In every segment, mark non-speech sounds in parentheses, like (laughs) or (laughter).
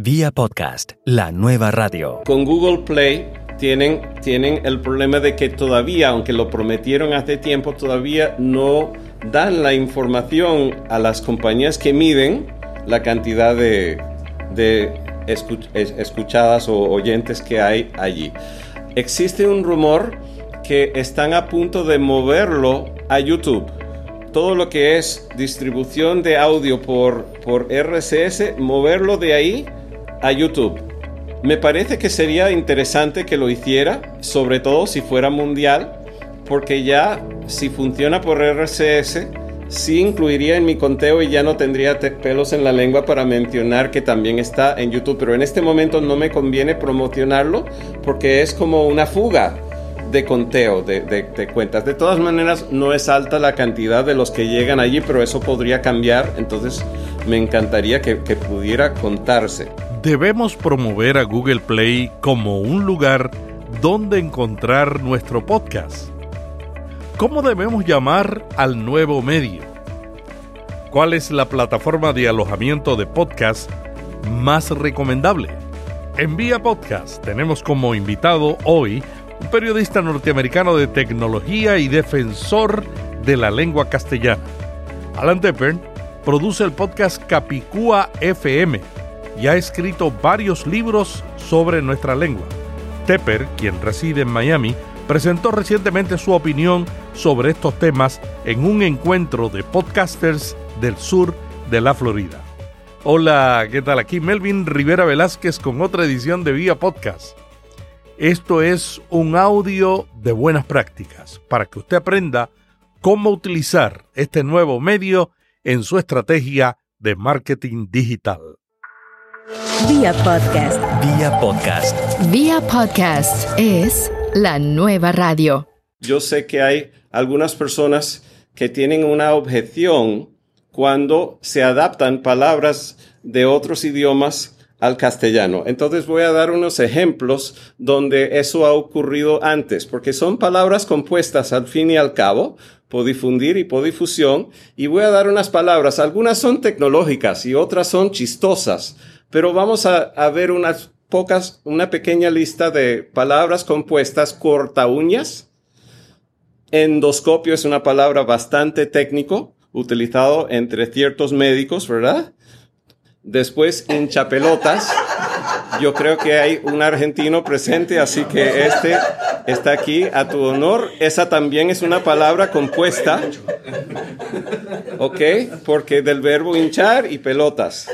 Vía podcast, la nueva radio. Con Google Play tienen, tienen el problema de que todavía, aunque lo prometieron hace tiempo, todavía no dan la información a las compañías que miden la cantidad de, escuchadas o oyentes que hay allí. Existe un rumor que están a punto de moverlo a YouTube todo lo que es distribución de audio por, por RCS, moverlo de ahí a YouTube. Me parece que sería interesante que lo hiciera, sobre todo si fuera mundial, porque ya si funciona por RCS, sí incluiría en mi conteo y ya no tendría pelos en la lengua para mencionar que también está en YouTube. Pero en este momento no me conviene promocionarlo porque es como una fuga de conteo de, cuentas. De todas maneras, no es alta la cantidad de los que llegan allí, pero eso podría cambiar. Entonces, me encantaría que, que pudiera contarse. Debemos promover a Google Play como un lugar donde encontrar nuestro podcast. ¿Cómo debemos llamar al nuevo medio? ¿Cuál es la plataforma de alojamiento de podcast más recomendable? En Vía Podcast tenemos como invitado hoy un periodista norteamericano de tecnología y defensor de la lengua castellana. Alan Tepper produce el podcast Capicúa FM y ha escrito varios libros sobre nuestra lengua. Tepper, quien reside en Miami, presentó recientemente su opinión sobre estos temas en un encuentro de podcasters del sur de la Florida. Hola, ¿qué tal? Aquí Melvin Rivera Velázquez con otra edición de Vía Podcast. Esto es un audio de buenas prácticas para que usted aprenda cómo utilizar este nuevo medio en su estrategia de marketing digital. Vía podcast. Vía podcast. Vía podcast es la nueva radio. Yo sé que hay algunas personas que tienen una objeción cuando se adaptan palabras de otros idiomas al castellano. Entonces voy a dar unos ejemplos donde eso ha ocurrido antes, porque son palabras compuestas al fin y al cabo, podifundir y podifusión, y voy a dar unas palabras, algunas son tecnológicas y otras son chistosas, pero vamos a, ver unas pocas, una pequeña lista de palabras compuestas corta uñas. Endoscopio es una palabra bastante técnico, utilizado entre ciertos médicos, ¿verdad? Después, hinchapelotas. Yo creo que hay un argentino presente, así que este está aquí a tu honor. Esa también es una palabra compuesta. ¿Ok? Porque del verbo hinchar y pelotas.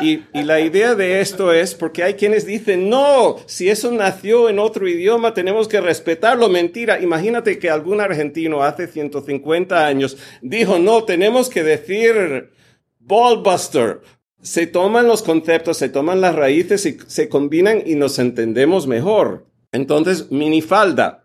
Y, y, la idea de esto es porque hay quienes dicen, no, si eso nació en otro idioma, tenemos que respetarlo. Mentira. Imagínate que algún argentino hace 150 años dijo, no, tenemos que decir ballbuster se toman los conceptos, se toman las raíces y se combinan y nos entendemos mejor. Entonces, minifalda.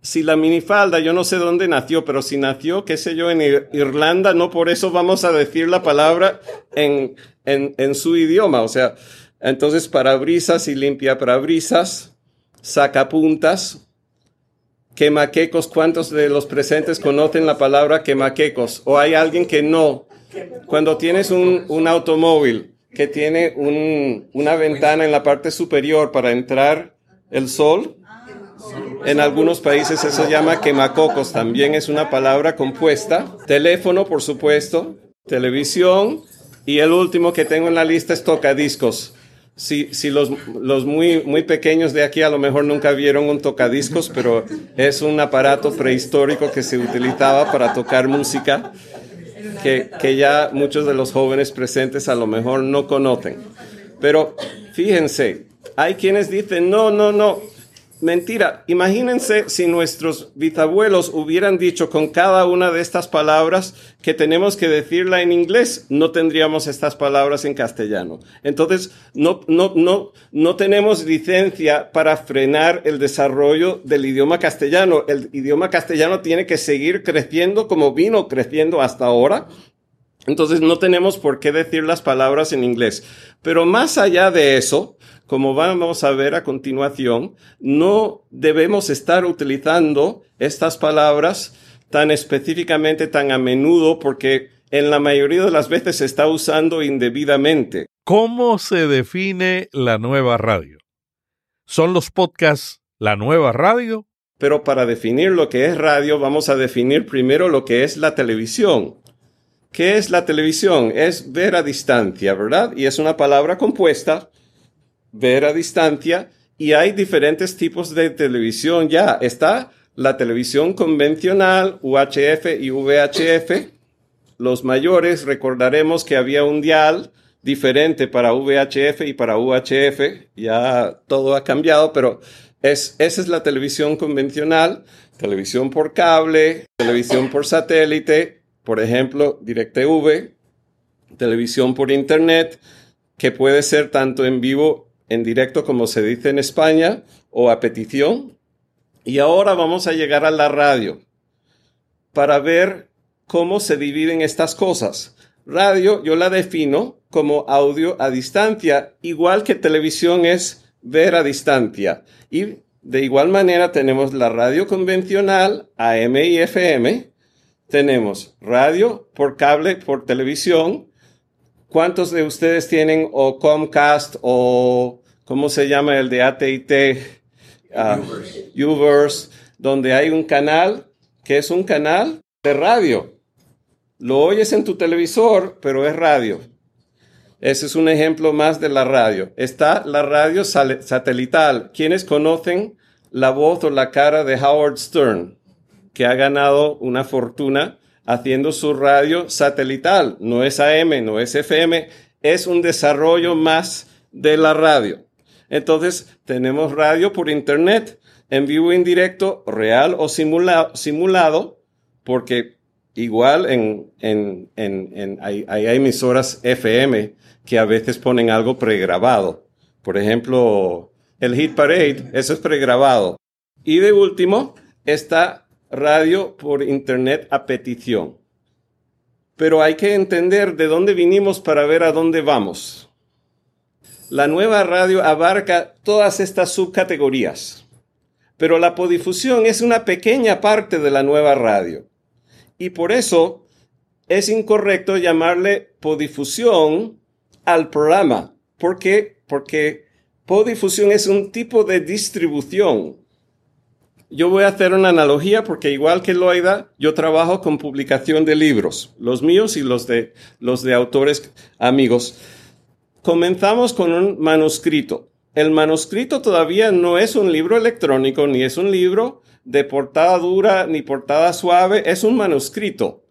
Si la minifalda, yo no sé dónde nació, pero si nació, qué sé yo, en Irlanda, no por eso vamos a decir la palabra en, en, en su idioma. O sea, entonces parabrisas y limpia parabrisas, sacapuntas, quemaquecos. ¿Cuántos de los presentes conocen la palabra quemaquecos? ¿O hay alguien que no? Cuando tienes un, automóvil que tiene una ventana en la parte superior para entrar el sol, en algunos países eso se llama quemacocos, también es una palabra compuesta. Teléfono, por supuesto, televisión y el último que tengo en la lista es tocadiscos. Si, si los, los muy, muy pequeños de aquí a lo mejor nunca vieron un tocadiscos, pero es un aparato prehistórico que se utilizaba para tocar música que, ya muchos de los jóvenes presentes a lo mejor no conocen. Pero fíjense, hay quienes dicen, no, no, no, Mentira, imagínense si nuestros bisabuelos hubieran dicho con cada una de estas palabras que tenemos que decirla en inglés, no tendríamos estas palabras en castellano. Entonces, no, no, no, no tenemos licencia para frenar el desarrollo del idioma castellano. El idioma castellano tiene que seguir creciendo como vino creciendo hasta ahora. Entonces, no tenemos por qué decir las palabras en inglés. Pero más allá de eso, como vamos a ver a continuación, no debemos estar utilizando estas palabras tan específicamente, tan a menudo, porque en la mayoría de las veces se está usando indebidamente. ¿Cómo se define la nueva radio? ¿Son los podcasts la nueva radio? Pero para definir lo que es radio, vamos a definir primero lo que es la televisión. ¿Qué es la televisión? Es ver a distancia, ¿verdad? Y es una palabra compuesta, ver a distancia, y hay diferentes tipos de televisión ya. Está la televisión convencional, UHF y VHF. Los mayores recordaremos que había un dial diferente para VHF y para UHF. Ya todo ha cambiado, pero es, esa es la televisión convencional, televisión por cable, televisión por satélite, por ejemplo, DirecTV, televisión por Internet, que puede ser tanto en vivo, en directo, como se dice en España, o a petición. Y ahora vamos a llegar a la radio para ver cómo se dividen estas cosas. Radio yo la defino como audio a distancia, igual que televisión es ver a distancia. Y de igual manera tenemos la radio convencional AM y FM, tenemos radio por cable, por televisión. ¿Cuántos de ustedes tienen o Comcast o cómo se llama el de AT&T? Uh, Uverse, donde hay un canal que es un canal de radio. Lo oyes en tu televisor, pero es radio. Ese es un ejemplo más de la radio. Está la radio satelital. ¿Quiénes conocen la voz o la cara de Howard Stern? Que ha ganado una fortuna haciendo su radio satelital. No es AM, no es FM, es un desarrollo más de la radio. Entonces, tenemos radio por Internet, en vivo, en directo, real o simulado, porque igual en, en, en, hay, hay, emisoras FM que a veces ponen algo pregrabado. Por ejemplo, el Hit Parade, eso es pregrabado. Y de último, está radio por Internet a petición. Pero hay que entender de dónde vinimos para ver a dónde vamos. La nueva radio abarca todas estas subcategorías, pero la podifusión es una pequeña parte de la nueva radio. Y por eso es incorrecto llamarle podifusión al programa. ¿Por qué? Porque podifusión es un tipo de distribución yo voy a hacer una analogía porque igual que Loida, yo trabajo con publicación de libros, los míos y los de, los de autores amigos. Comenzamos con un manuscrito. El manuscrito todavía no es un libro electrónico, ni es un libro de portada dura, ni portada suave, es un manuscrito.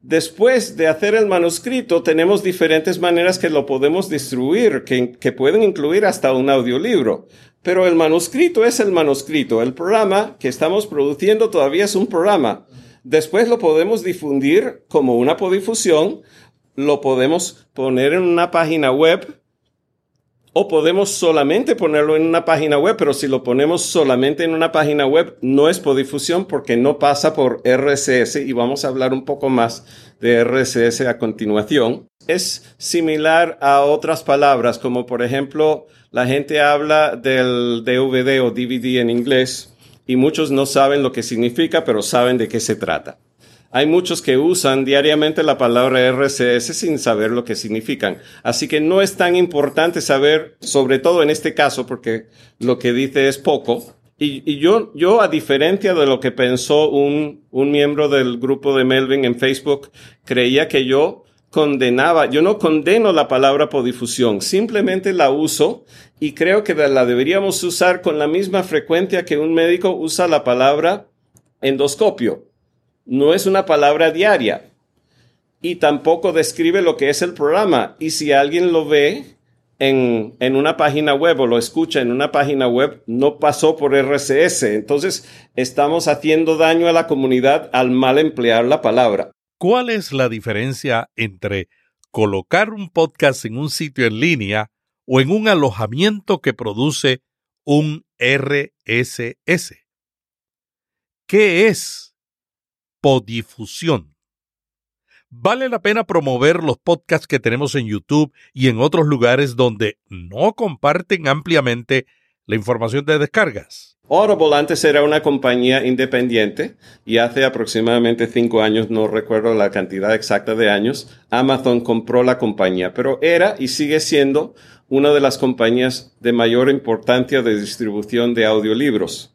Después de hacer el manuscrito, tenemos diferentes maneras que lo podemos distribuir, que, que pueden incluir hasta un audiolibro. Pero el manuscrito es el manuscrito. El programa que estamos produciendo todavía es un programa. Después lo podemos difundir como una podifusión, lo podemos poner en una página web o podemos solamente ponerlo en una página web, pero si lo ponemos solamente en una página web no es podifusión porque no pasa por RSS y vamos a hablar un poco más de RSS a continuación. Es similar a otras palabras como por ejemplo la gente habla del DVD o DVD en inglés y muchos no saben lo que significa, pero saben de qué se trata. Hay muchos que usan diariamente la palabra RCS sin saber lo que significan. Así que no es tan importante saber, sobre todo en este caso, porque lo que dice es poco. Y, yo, yo, a diferencia de lo que pensó un, un miembro del grupo de Melvin en Facebook, creía que yo condenaba, yo no condeno la palabra podifusión, simplemente la uso y creo que la deberíamos usar con la misma frecuencia que un médico usa la palabra endoscopio. No es una palabra diaria y tampoco describe lo que es el programa. Y si alguien lo ve en, en una página web o lo escucha en una página web, no pasó por RCS. Entonces estamos haciendo daño a la comunidad al mal emplear la palabra. ¿Cuál es la diferencia entre colocar un podcast en un sitio en línea o en un alojamiento que produce un RSS? ¿Qué es podifusión? Vale la pena promover los podcasts que tenemos en YouTube y en otros lugares donde no comparten ampliamente la información de descargas. Audible antes era una compañía independiente y hace aproximadamente cinco años, no recuerdo la cantidad exacta de años, Amazon compró la compañía, pero era y sigue siendo una de las compañías de mayor importancia de distribución de audiolibros.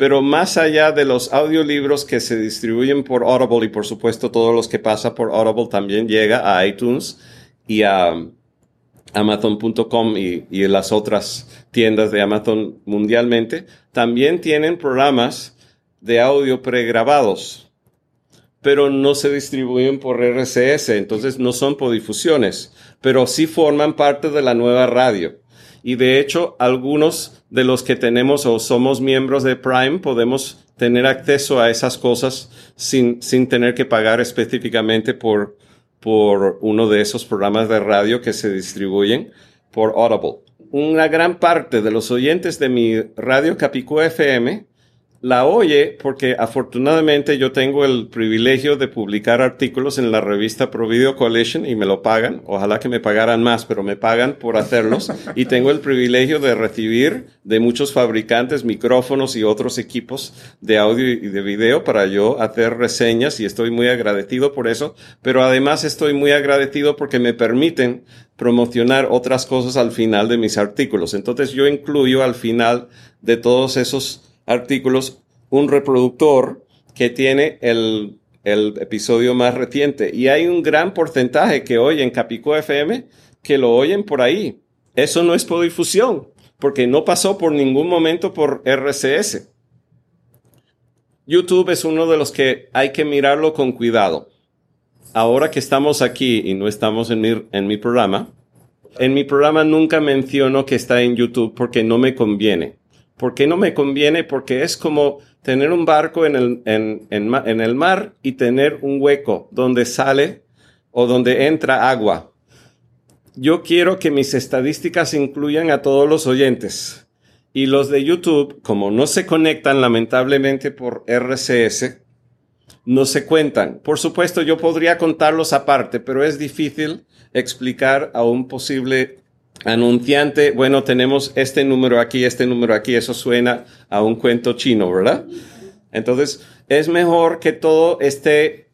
Pero más allá de los audiolibros que se distribuyen por Audible y por supuesto todos los que pasan por Audible también llega a iTunes y a Amazon.com y, y las otras tiendas de Amazon mundialmente, también tienen programas de audio pregrabados, pero no se distribuyen por RCS, entonces no son podifusiones, pero sí forman parte de la nueva radio. Y de hecho, algunos de los que tenemos o somos miembros de Prime podemos tener acceso a esas cosas sin, sin tener que pagar específicamente por, por uno de esos programas de radio que se distribuyen por Audible. Una gran parte de los oyentes de mi radio Capicú FM la oye porque afortunadamente yo tengo el privilegio de publicar artículos en la revista Pro Video Coalition y me lo pagan. Ojalá que me pagaran más, pero me pagan por hacerlos. (laughs) y tengo el privilegio de recibir de muchos fabricantes micrófonos y otros equipos de audio y de video para yo hacer reseñas y estoy muy agradecido por eso. Pero además estoy muy agradecido porque me permiten promocionar otras cosas al final de mis artículos. Entonces yo incluyo al final de todos esos artículos un reproductor que tiene el, episodio más reciente. Y hay un gran porcentaje que oyen Capico FM que lo oyen por ahí. Eso no es por difusión, porque no pasó por ningún momento por RCS. YouTube es uno de los que hay que mirarlo con cuidado. Ahora que estamos aquí y no estamos en mi, en mi programa, en mi programa nunca menciono que está en YouTube porque no me conviene. ¿Por qué no me conviene? Porque es como tener un barco en el, en, en, el mar y tener un hueco donde sale o donde entra agua. Yo quiero que mis estadísticas incluyan a todos los oyentes. Y los de YouTube, como no se conectan lamentablemente por RCS, no se cuentan. Por supuesto, yo podría contarlos aparte, pero es difícil explicar a un posible anunciante, bueno, tenemos este número aquí, este número aquí, eso suena a un cuento chino, ¿verdad? Entonces, es mejor que todo esté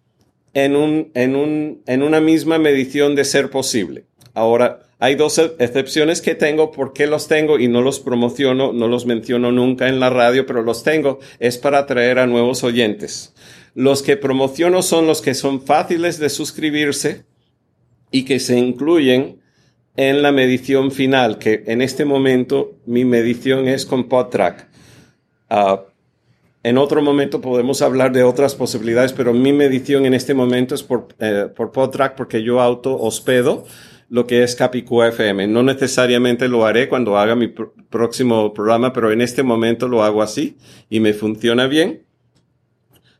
en, un, en, un, en una misma medición de ser posible. Ahora, hay dos excepciones que tengo. ¿Por qué los tengo y no los promociono? No los menciono nunca en la radio, pero los tengo. Es para atraer a nuevos oyentes. Los que promociono son los que son fáciles de suscribirse y que se incluyen en la medición final, que en este momento mi medición es con PodTrack. Ah, en otro momento podemos hablar de otras posibilidades, pero mi medición en este momento es por, eh, por porque yo auto hospedo lo que es Capicú FM. No necesariamente lo haré cuando haga mi próximo programa, pero en este momento lo hago así y me funciona bien.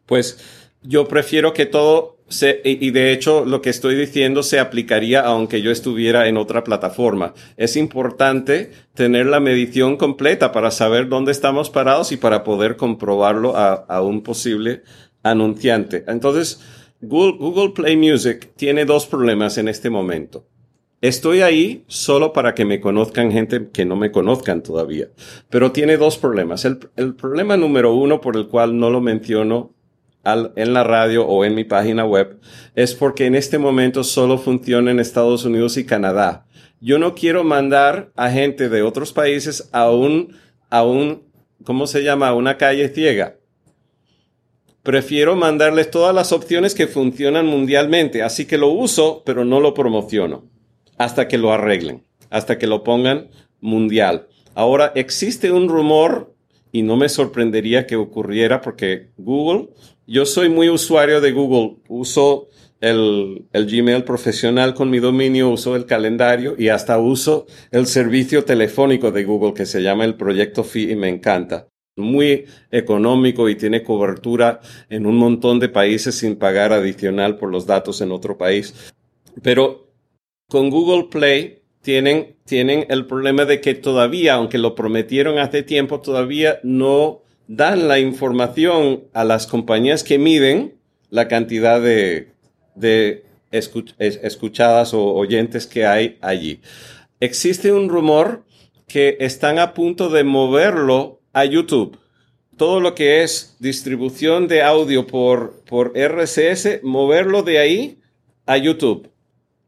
Pues yo prefiero que todo y de hecho lo que estoy diciendo se aplicaría aunque yo estuviera en otra plataforma. Es importante tener la medición completa para saber dónde estamos parados y para poder comprobarlo a, un posible anunciante. Entonces, Google, Google Play Music tiene dos problemas en este momento. Estoy ahí solo para que me conozcan gente que no me conozcan todavía. Pero tiene dos problemas. El, el problema número uno por el cual no lo menciono en la radio o en mi página web es porque en este momento solo funciona en Estados Unidos y Canadá. Yo no quiero mandar a gente de otros países a un, a un, ¿cómo se llama? A una calle ciega. Prefiero mandarles todas las opciones que funcionan mundialmente, así que lo uso, pero no lo promociono hasta que lo arreglen, hasta que lo pongan mundial. Ahora, existe un rumor y no me sorprendería que ocurriera porque Google yo soy muy usuario de Google. Uso el, el, Gmail profesional con mi dominio, uso el calendario y hasta uso el servicio telefónico de Google que se llama el Proyecto Fi y me encanta. Muy económico y tiene cobertura en un montón de países sin pagar adicional por los datos en otro país. Pero con Google Play tienen, tienen el problema de que todavía, aunque lo prometieron hace tiempo, todavía no dan la información a las compañías que miden la cantidad de, escuchadas o oyentes que hay allí. Existe un rumor que están a punto de moverlo a YouTube. Todo lo que es distribución de audio por, por RCS, moverlo de ahí a YouTube.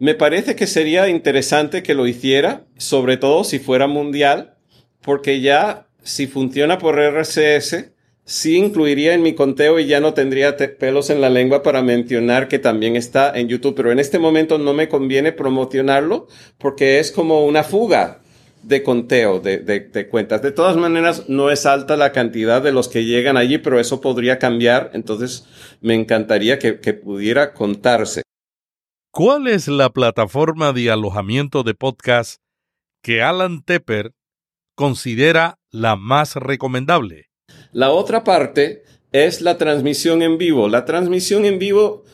Me parece que sería interesante que lo hiciera, sobre todo si fuera mundial, porque ya si funciona por RCS, sí incluiría en mi conteo y ya no tendría pelos en la lengua para mencionar que también está en YouTube, pero en este momento no me conviene promocionarlo porque es como una fuga de conteo de, de, cuentas. De todas maneras, no es alta la cantidad de los que llegan allí, pero eso podría cambiar, entonces me encantaría que, que pudiera contarse. ¿Cuál es la plataforma de alojamiento de podcast que Alan Tepper considera la más recomendable? La otra parte es la transmisión en vivo. La transmisión en vivo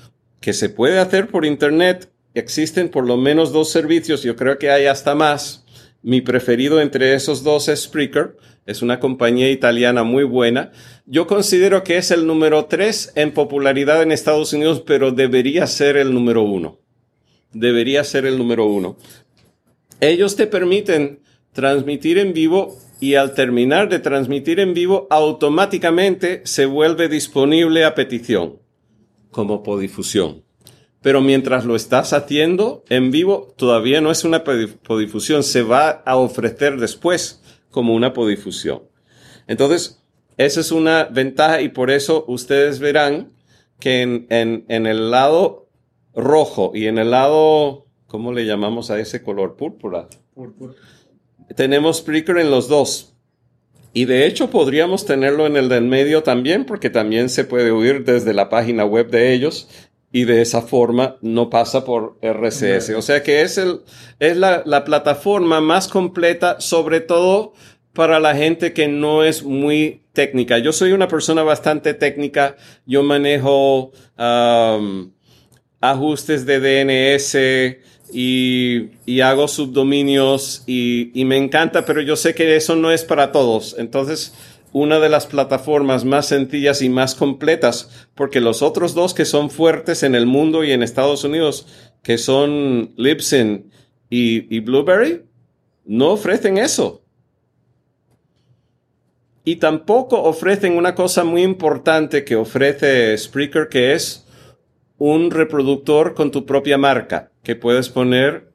que se puede hacer por Internet, existen por lo menos dos servicios, yo creo que hay hasta más. Mi preferido entre esos dos es Spreaker, es una compañía italiana muy buena. Yo considero que es el número tres en popularidad en Estados Unidos, pero debería ser el número uno. Debería ser el número uno. Ellos te permiten transmitir en vivo y al terminar de transmitir en vivo automáticamente se vuelve disponible a petición como podifusión. Pero mientras lo estás haciendo en vivo, todavía no es una podifusión, se va a ofrecer después como una podifusión. Entonces, esa es una ventaja y por eso ustedes verán que en, en, en el lado rojo y en el lado, ¿cómo le llamamos a ese color? Púrpura. Púrpura tenemos Spreaker en los dos. Y de hecho podríamos tenerlo en el del medio también, porque también se puede oír desde la página web de ellos y de esa forma no pasa por RCS. O sea que es, el, es la, la plataforma más completa, sobre todo para la gente que no es muy técnica. Yo soy una persona bastante técnica. Yo manejo um, ajustes de DNS, y, hago subdominios y, me encanta, pero yo sé que eso no es para todos. Entonces, una de las plataformas más sencillas y más completas, porque los otros dos que son fuertes en el mundo y en Estados Unidos, que son Libsyn y, y Blueberry, no ofrecen eso. Y tampoco ofrecen una cosa muy importante que ofrece Spreaker, que es un reproductor con tu propia marca que puedes poner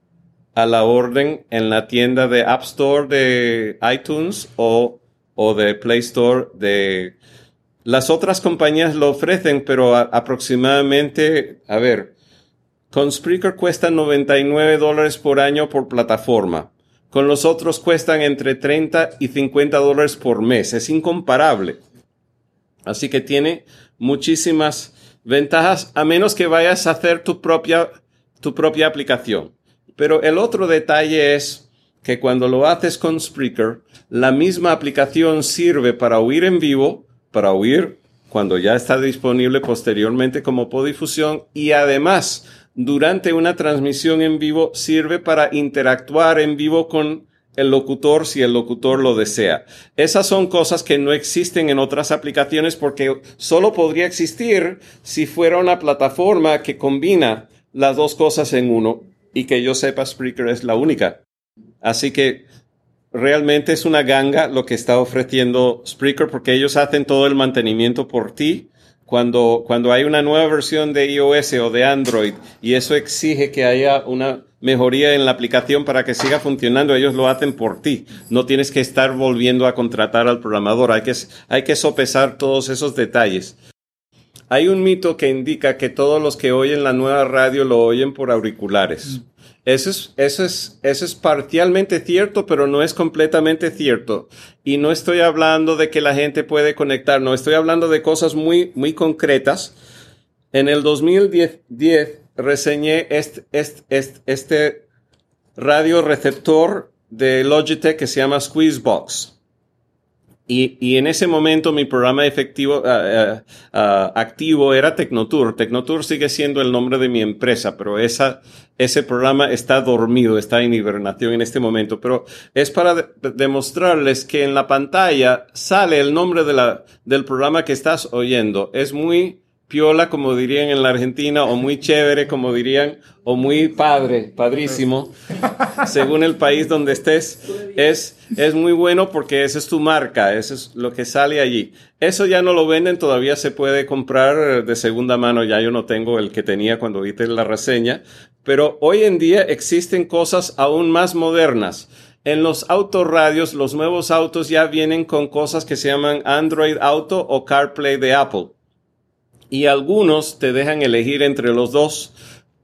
a la orden en la tienda de App Store de iTunes o, o de Play Store de... Las otras compañías lo ofrecen, pero aproximadamente, a ver, con Spreaker cuesta 99 dólares por año por plataforma. Con los otros cuestan entre 30 y 50 dólares por mes. Es incomparable. Así que tiene muchísimas ventajas, a menos que vayas a hacer tu propia tu propia aplicación. Pero el otro detalle es que cuando lo haces con Spreaker, la misma aplicación sirve para oír en vivo, para oír cuando ya está disponible posteriormente como podifusión y además durante una transmisión en vivo sirve para interactuar en vivo con el locutor si el locutor lo desea. Esas son cosas que no existen en otras aplicaciones porque solo podría existir si fuera una plataforma que combina las dos cosas en uno y que yo sepa Spreaker es la única. Así que realmente es una ganga lo que está ofreciendo Spreaker porque ellos hacen todo el mantenimiento por ti. Cuando, cuando hay una nueva versión de iOS o de Android y eso exige que haya una mejoría en la aplicación para que siga funcionando, ellos lo hacen por ti. No tienes que estar volviendo a contratar al programador. Hay que, hay que sopesar todos esos detalles. Hay un mito que indica que todos los que oyen la nueva radio lo oyen por auriculares. Mm. Eso es, eso es, eso es parcialmente cierto, pero no es completamente cierto. Y no estoy hablando de que la gente puede conectar, no, estoy hablando de cosas muy, muy concretas. En el 2010 reseñé este, este, este, este radio receptor de Logitech que se llama Squeezebox. Y, y, en ese momento mi programa efectivo, uh, uh, activo era Tecnotour. Tecnotour sigue siendo el nombre de mi empresa, pero esa, ese programa está dormido, está en hibernación en este momento. Pero es para de demostrarles que en la pantalla sale el nombre de la, del programa que estás oyendo. Es muy piola, como dirían en la Argentina, o muy chévere, como dirían, o muy padre, padrísimo, (laughs) según el país donde estés, es, es muy bueno porque esa es tu marca, eso es lo que sale allí. Eso ya no lo venden, todavía se puede comprar de segunda mano, ya yo no tengo el que tenía cuando viste la reseña, pero hoy en día existen cosas aún más modernas. En los autorradios, los nuevos autos ya vienen con cosas que se llaman Android Auto o CarPlay de Apple y algunos te dejan elegir entre los dos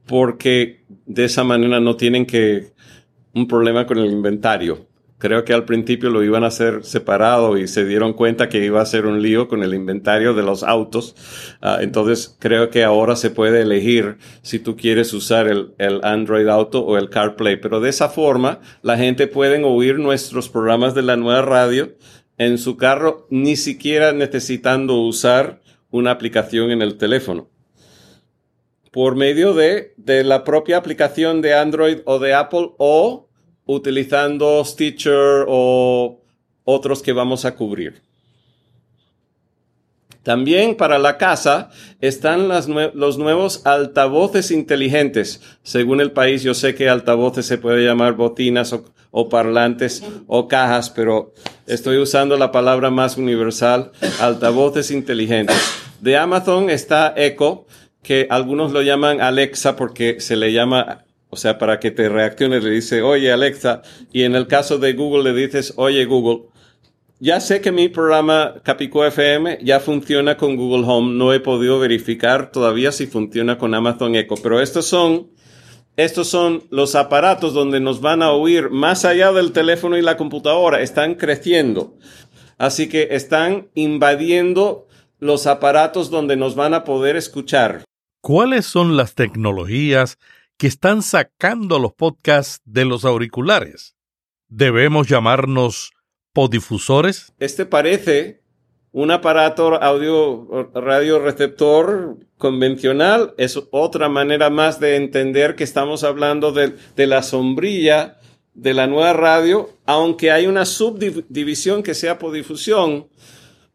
porque de esa manera no tienen que un problema con el inventario. Creo que al principio lo iban a hacer separado y se dieron cuenta que iba a ser un lío con el inventario de los autos. Ah, entonces creo que ahora se puede elegir si tú quieres usar el, el, Android Auto o el CarPlay. Pero de esa forma la gente puede oír nuestros programas de la nueva radio en su carro ni siquiera necesitando usar una aplicación en el teléfono. Por medio de, de la propia aplicación de Android o de Apple o utilizando Stitcher o otros que vamos a cubrir. También para la casa están los nuevos altavoces inteligentes. Según el país, yo sé que altavoces se puede llamar botinas o, o, parlantes o cajas, pero estoy usando la palabra más universal, altavoces inteligentes. De Amazon está Echo, que algunos lo llaman Alexa porque se le llama, o sea, para que te reaccione, le dice, oye Alexa, y en el caso de Google le dices, oye Google. Ya sé que mi programa Capico FM ya funciona con Google Home. No he podido verificar todavía si funciona con Amazon Echo, pero estos son, estos son los aparatos donde nos van a oír más allá del teléfono y la computadora. Están creciendo. Así que están invadiendo los aparatos donde nos van a poder escuchar. ¿Cuáles son las tecnologías que están sacando los podcasts de los auriculares? ¿Debemos llamarnos podifusores? Este parece un aparato audio radio receptor convencional. Es otra manera más de entender que estamos hablando de, de la sombrilla de la nueva radio, aunque hay una subdivisión que sea podifusión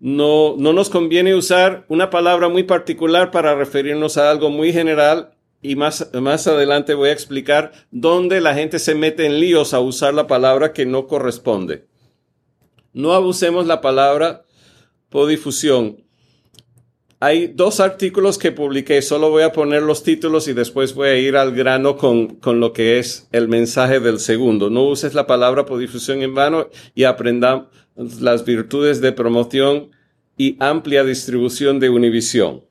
no, no nos conviene usar una palabra muy particular para referirnos a algo muy general y más, más adelante voy a explicar dónde la gente se mete en líos a usar la palabra que no corresponde. No abusemos la palabra podifusión. Hay dos artículos que publiqué, solo voy a poner los títulos y después voy a ir al grano con, con lo que es el mensaje del segundo. No uses la palabra podifusión en vano y aprendamos las virtudes de promoción y amplia distribución de Univision.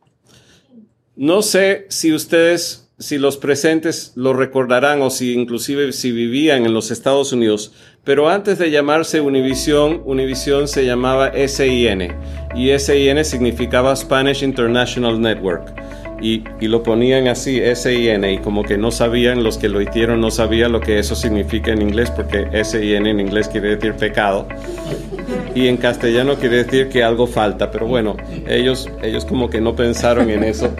No sé si ustedes, si los presentes lo recordarán o si inclusive si vivían en los Estados Unidos, pero antes de llamarse Univision, Univision se llamaba SIN y SIN significaba Spanish International Network y, lo ponían así, S-I-N, y como que no sabían, los que lo hicieron no sabían lo que eso significa en inglés, porque S-I-N en inglés quiere decir pecado, y en castellano quiere decir que algo falta, pero bueno, ellos, ellos como que no pensaron en eso.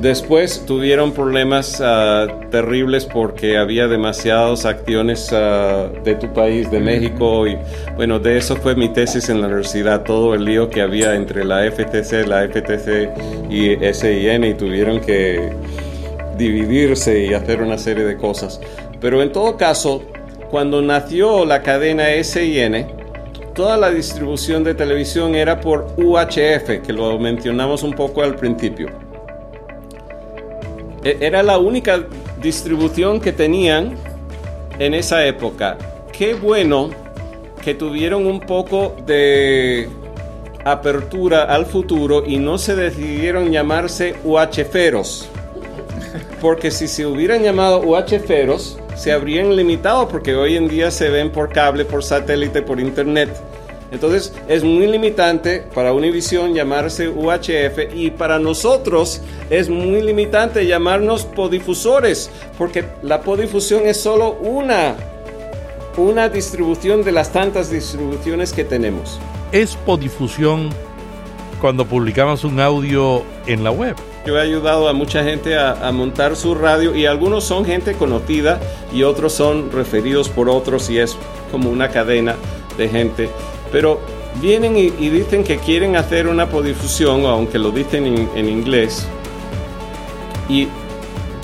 Después tuvieron problemas ah, terribles porque había demasiadas acciones ah, de tu país, de México, y bueno, de eso fue mi tesis en la universidad, todo el lío que había entre la FTC, la FTC y SIN, y tuvieron que dividirse y hacer una serie de cosas. Pero en todo caso, cuando nació la cadena SIN, toda la distribución de televisión era por UHF, que lo mencionamos un poco al principio. E, era la única distribución que tenían en esa época. Qué bueno que tuvieron un poco de apertura al futuro y no se decidieron llamarse UHFeros. Porque si se hubieran llamado UHFeros, se habrían limitado porque hoy en día se ven por cable, por satélite, por internet. Entonces es muy limitante para Univision llamarse UHF y para nosotros es muy limitante llamarnos podifusores porque la podifusión es solo una, una distribución de las tantas distribuciones que tenemos es podifusión cuando publicamos un audio en la web. Yo he ayudado a mucha gente a, montar su radio y algunos son gente conocida y otros son referidos por otros y es como una cadena de gente. Pero vienen y, dicen que quieren hacer una podifusión, aunque lo dicen en, inglés, y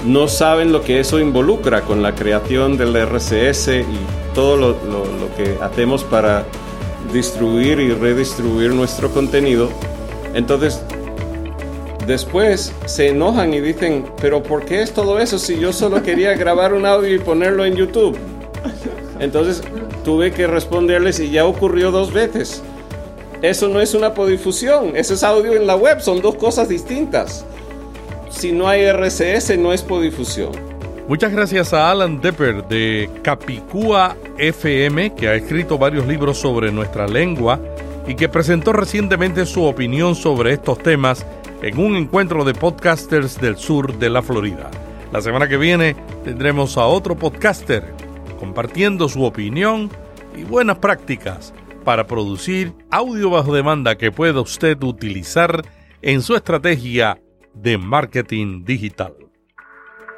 no saben lo que eso involucra con la creación del RCS y todo lo, que hacemos para distribuir y redistribuir nuestro contenido. Entonces, después se enojan y dicen, pero ¿por qué es todo eso si yo solo quería (laughs) grabar un audio y ponerlo en YouTube? Entonces tuve que responderles y ya ocurrió dos veces. Eso no es una podifusión, eso es audio en la web, son dos cosas distintas si no hay RCS no es podifusión. Muchas gracias a Alan Depper de Capicúa FM, que ha escrito varios libros sobre nuestra lengua y que presentó recientemente su opinión sobre estos temas en un encuentro de podcasters del sur de la Florida. La semana que viene tendremos a otro podcaster compartiendo su opinión y buenas prácticas para producir audio bajo demanda que pueda usted utilizar en su estrategia de marketing digital.